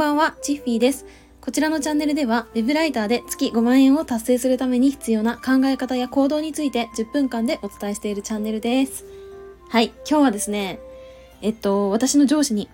ばんは、チッフィーです。こちらのチャンネルでは、ウェブライターで月5万円を達成するために必要な考え方や行動について10分間でお伝えしているチャンネルです。はい、今日はですね、えっと、私の上司に、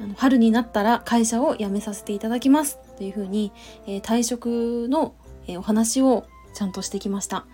あの春になったら会社を辞めさせていただきますというふうに、えー退職の、えーお話をちゃんとしてきました。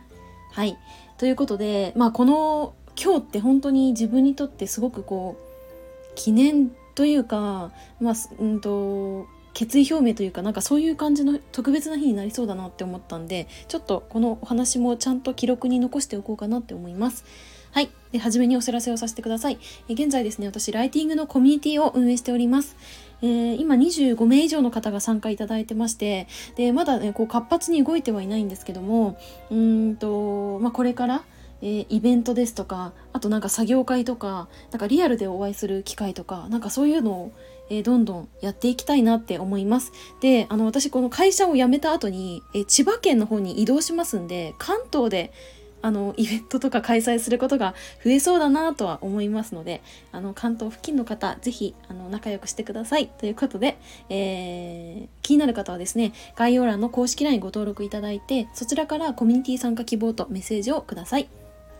はい。ということで、まあこの今日って本当に自分にとってすごくこう、記念というか、まあ、うんと、決意表明というかなんかそういう感じの特別な日になりそうだなって思ったんでちょっとこのお話もちゃんと記録に残しておこうかなって思います。はい。で、初めにお知らせをさせてください。え現在ですね、私、ライティングのコミュニティを運営しております。えー今25名以上の方が参加いただいてまして、で、まだね、こう活発に動いてはいないんですけども、うーんと、まあ、これから、えーイベントですとか、あとなんか作業会とか、なんかリアルでお会いする機会とか、なんかそういうのを、えーどんどんやっていきたいなって思います。で、あの、私この会社を辞めた後に、えー千葉県の方に移動しますんで、関東で、あの、イベントとか開催することが増えそうだなとは思いますので、あの、関東付近の方、ぜひ、あの、仲良くしてください。ということで、えー気になる方はですね、概要欄の公式 LINE ご登録いただいて、そちらからコミュニティ参加希望とメッセージをください。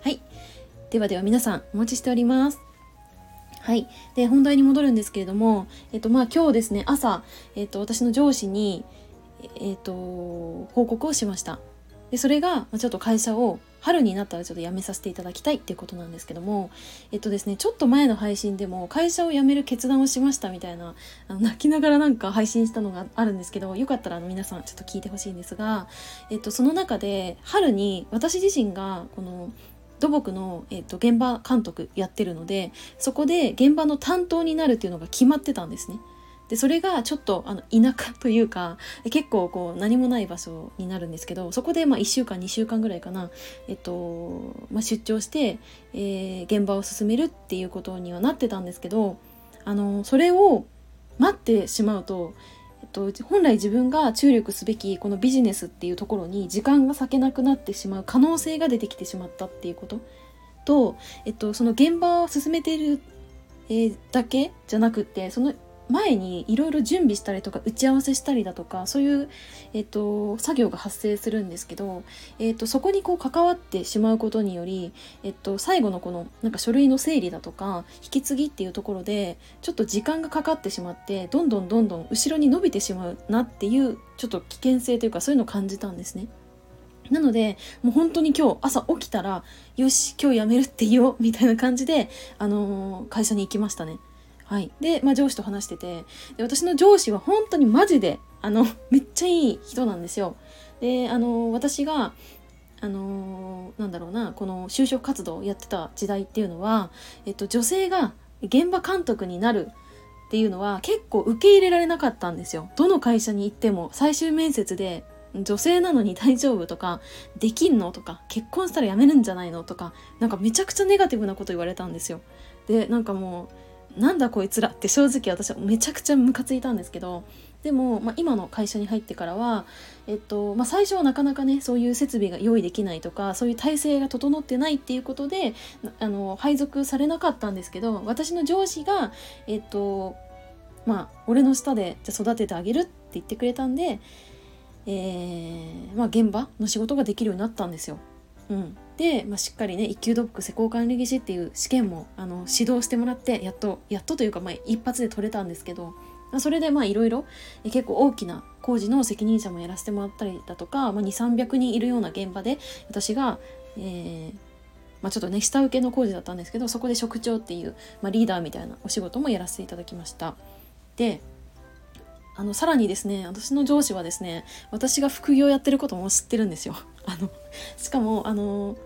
はい。ではでは皆さん、お待ちしております。はい。で、本題に戻るんですけれども、えっと、まあ、今日ですね、朝、えっと、私の上司に、えっと、報告をしました。で、それが、ちょっと会社を春になったらちょっと辞めさせていただきたいっていうことなんですけども、えっとですね、ちょっと前の配信でも会社を辞める決断をしましたみたいな、あの泣きながらなんか配信したのがあるんですけど、よかったらあの皆さんちょっと聞いてほしいんですが、えっと、その中で春に私自身がこの土木の、えっと、現場監督やってるので、そこで現場の担当になるっていうのが決まってたんですね。でそれがちょっとあの田舎というか結構こう何もない場所になるんですけどそこでまあ1週間2週間ぐらいかな、えっとまあ、出張して、えー現場を進めるっていうことにはなってたんですけどあのそれを待ってしまうと、えっと、本来自分が注力すべきこのビジネスっていうところに時間が割けなくなってしまう可能性が出てきてしまったっていうこと。と、えっと、その現場を進めている、えだけじゃなくてその前にいろいろ準備したりとか打ち合わせしたりだとかそういう、えっと、作業が発生するんですけど、えっと、そこにこう関わってしまうことにより、えっと、最後のこのなんか書類の整理だとか引き継ぎっていうところでちょっと時間がかかってしまってどんどんどんどん後ろに伸びてしまうなっていうちょっと危険性というかそういうのを感じたんですね。なのでもう本当に今日朝起きたらよし今日辞めるって言おうみたいな感じで、あのー会社に行きましたね。はい、で、まあ、上司と話しててで私の上司は本当にマジであの めっちゃいい人なんですよ。であの私があのなんだろうなこの就職活動をやってた時代っていうのは、えっと、女性が現場監督になるっていうのは結構受け入れられなかったんですよ。どの会社に行っても最終面接で女性なのに大丈夫とかできんのとか結婚したら辞めるんじゃないのとかなんかめちゃくちゃネガティブなこと言われたんですよ。でなんかもうなんだこいつらって正直私はめちゃくちゃムカついたんですけどでも、まあ、今の会社に入ってからは、えっとまあ、最初はなかなかねそういう設備が用意できないとかそういう体制が整ってないっていうことであの配属されなかったんですけど私の上司がえっとまあ俺の下でじゃ育ててあげるって言ってくれたんで、えーまあ、現場の仕事ができるようになったんですよ。うん、で、まあ、しっかりね一級土木施工管理技師っていう試験もあの指導してもらってやっとやっとというか、まあ、一発で取れたんですけどまあそれでまあいろいろ結構大きな工事の責任者もやらせてもらったりだとか、まあ、2300人いるような現場で私が、えーまあ、ちょっとね下請けの工事だったんですけどそこで職長っていう、まあ、リーダーみたいなお仕事もやらせていただきました。であのさらにですね私の上司はですね私が副業やってることも知ってるんですよ。あのしかもあの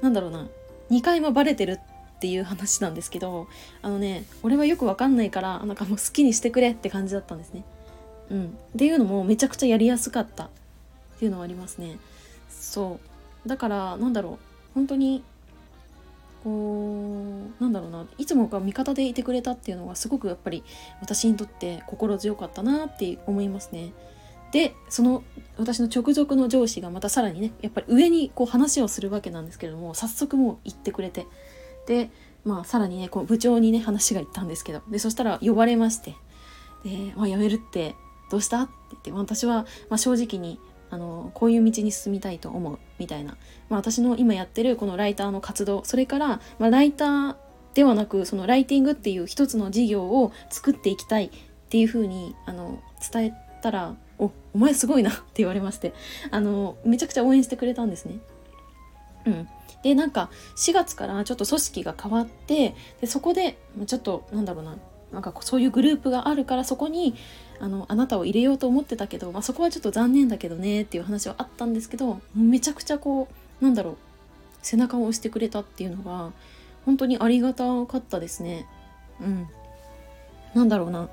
なんだろうな2回もバレてるっていう話なんですけどあのね俺はよくわかんないからなんかもう好きにしてくれって感じだったんですね。うん、っていうのもめちゃくちゃやりやすかったっていうのはありますね。そうだからなんだろう本当にこうなんだろうないつもが味方でいてくれたっていうのはすごくやっぱり私にとって心強かったなって思いますね。でその私の直属の上司がまたさらにねやっぱり上にこう話をするわけなんですけれども早速もう言ってくれて。でまあさらにねこう部長にね話が行ったんですけど。でそしたら呼ばれまして。で、まあ、辞めるってどうしたって言って私は、まあ、正直にあのこういう道に進みたいと思うみたいな、まあ、私の今やってるこのライターの活動それから、まあ、ライターではなくそのライティングっていう一つの事業を作っていきたいっていうふうにあの伝えたら「おお前すごいな」って言われましてあのめちゃくちゃ応援してくれたんですね。うん、でなんか4月からちょっと組織が変わってでそこでちょっとなんだろうななんかそういうグループがあるからそこにあのあなたを入れようと思ってたけど、まあ、そこはちょっと残念だけどねっていう話はあったんですけどめちゃくちゃこうなんだろう背中を押してくれたっていうのが本当にありがたかったですね。うん。なんだろうな。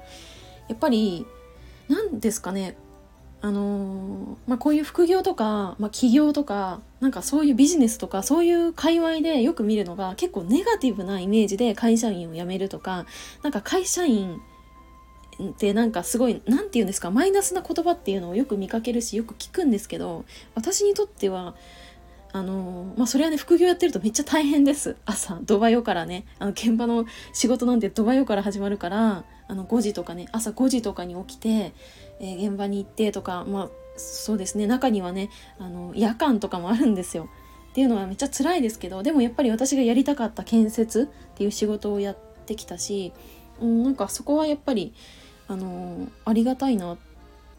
やっぱり何ですかねあの、まあ、こういう副業とか、まあ、起業とかなんかそういうビジネスとかそういう界隈でよく見るのが結構ネガティブなイメージで会社員を辞めるとかなんか会社員ってなんかすごい何て言うんですかマイナスな言葉っていうのをよく見かけるしよく聞くんですけど私にとってはあのまあそれはね副業やってるとめっちゃ大変です。朝ドバヨからねあの現場の仕事なんてドバヨから始まるからあの5時とかね朝5時とかに起きて、えー、現場に行ってとかまあそうですね。中にはねあの夜間とかもあるんですよ。っていうのはめっちゃ辛いですけどでもやっぱり私がやりたかった建設っていう仕事をやってきたし、うん、なんかそこはやっぱりあのありがたいなっ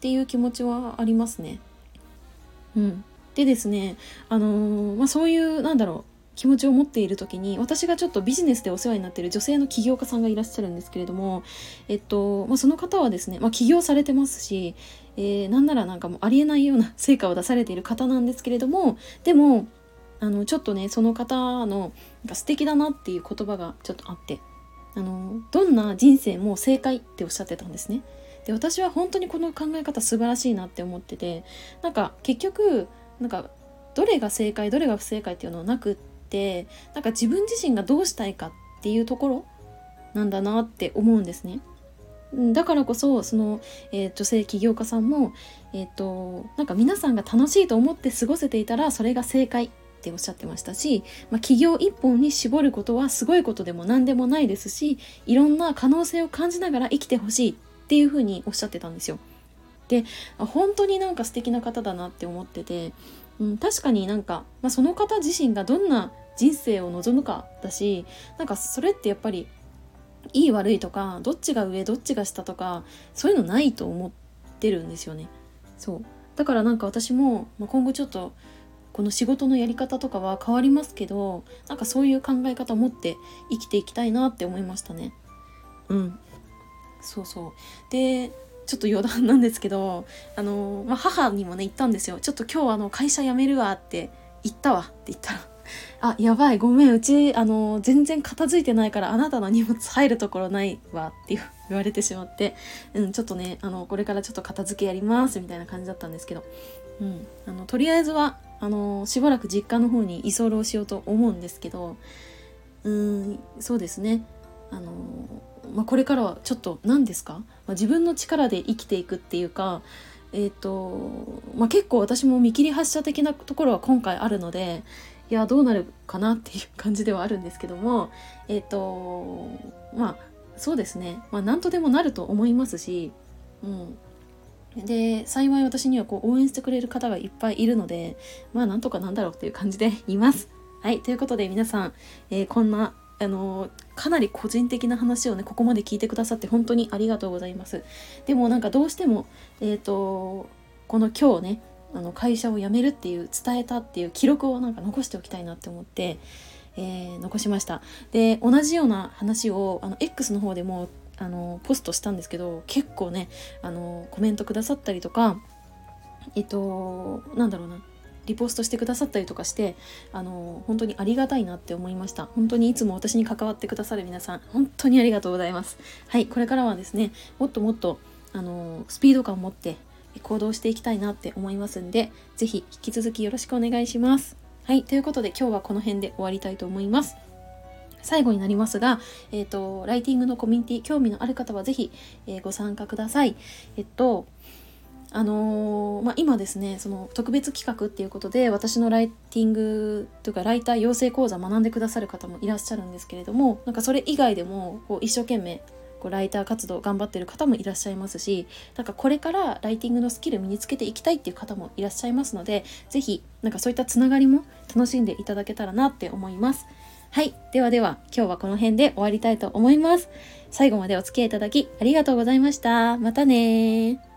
ていう気持ちはありますね。うん、でですね、あのー、まあ、そういうなんだろう気持ちを持っている時に私がちょっとビジネスでお世話になっている女性の起業家さんがいらっしゃるんですけれども、えっとまあ、その方はですね、まあ、起業されてますし、えー、なんならなんかもうありえないような成果を出されている方なんですけれどもでもあのちょっとねその方のなんか素敵だなっていう言葉がちょっとあってあのどんな人生も正解っておっしゃってたんですね。で私は本当にこの考え方素晴らしいなって思っててなんか結局なんかどれが正解どれが不正解っていうのはなくってなんか自分自身がどうしたいかっていうところなんだなって思うんですね。だからこそその、えー、女性起業家さんも、えーと、なんか皆さんが楽しいと思って過ごせていたらそれが正解っておっしゃってましたし、まあ、起業一本に絞ることはすごいことでも何でもないですしいろんな可能性を感じながら生きてほしいっていうふうにおっしゃってたんですよ。で本当になんか素敵な方だなって思ってて、うん、確かになんか、まあ、その方自身がどんな人生を望むかだしなんかそれってやっぱりいい悪いとかどっちが上どっちが下とかそういうのないと思ってるんですよね。そうだからなんか私も、まあ、今後ちょっとこの仕事のやり方とかは変わりますけどなんかそういう考え方を持って生きていきたいなって思いましたね。うんそうそうでちょっと余談なんですけどあの、まあ、母にもね言ったんですよ。ちょっと今日あの会社辞めるわって言ったわ。って言ったらあやばいごめんうちあの全然片付いてないからあなたの荷物入るところないわって言われてしまって、うん、ちょっとねあのこれからちょっと片付けやりますみたいな感じだったんですけど、うん、あのとりあえずはあのしばらく実家の方に居候しようと思うんですけどうんそうですね。あのまあ、これからはちょっと何ですか、まあ、自分の力で生きていくっていうか、えーとまあ、結構私も見切り発車的なところは今回あるのでいやどうなるかなっていう感じではあるんですけどもえっ、ー、とまあそうですね、まあ、何とでもなると思いますし、うん、で幸い私にはこう応援してくれる方がいっぱいいるのでまあなんとかなんだろうっていう感じでいます。はい。ということで皆さん、えー、こんなあのかなり個人的な話をねここまで聞いてくださって本当にありがとうございます。でもなんかどうしてもえっ、ー、とこの今日ねあの会社を辞めるっていう伝えたっていう記録をなんか残しておきたいなって思って、えー、残しました。で同じような話をあの X の方でもあのポストしたんですけど結構ねあのコメントくださったりとかえっとなんだろうな。リポストしてくださったりとかしてあの本当にありがたいなって思いました。本当にいつも私に関わってくださる皆さん本当にありがとうございます。はいこれからはですねもっともっとあのスピード感を持って行動していきたいなって思いますんで是非引き続きよろしくお願いします。はいということで今日はこの辺で終わりたいと思います。最後になりますが、えっ、ー、と、ライティングのコミュニティ、興味のある方はぜひ、えー、ご参加ください。えっと、あのー、まあ、今ですねその特別企画っていうことで私のライティングというかライター養成講座学んでくださる方もいらっしゃるんですけれどもなんかそれ以外でもこう一生懸命こうライター活動頑張ってる方もいらっしゃいますしなんかこれからライティングのスキル身につけていきたいっていう方もいらっしゃいますので是非なんかそういったつながりも楽しんでいただけたらなって思います。はい。ではでは、今日はこの辺で終わりたいと思います。最後までお付き合いいただきありがとうございました。またね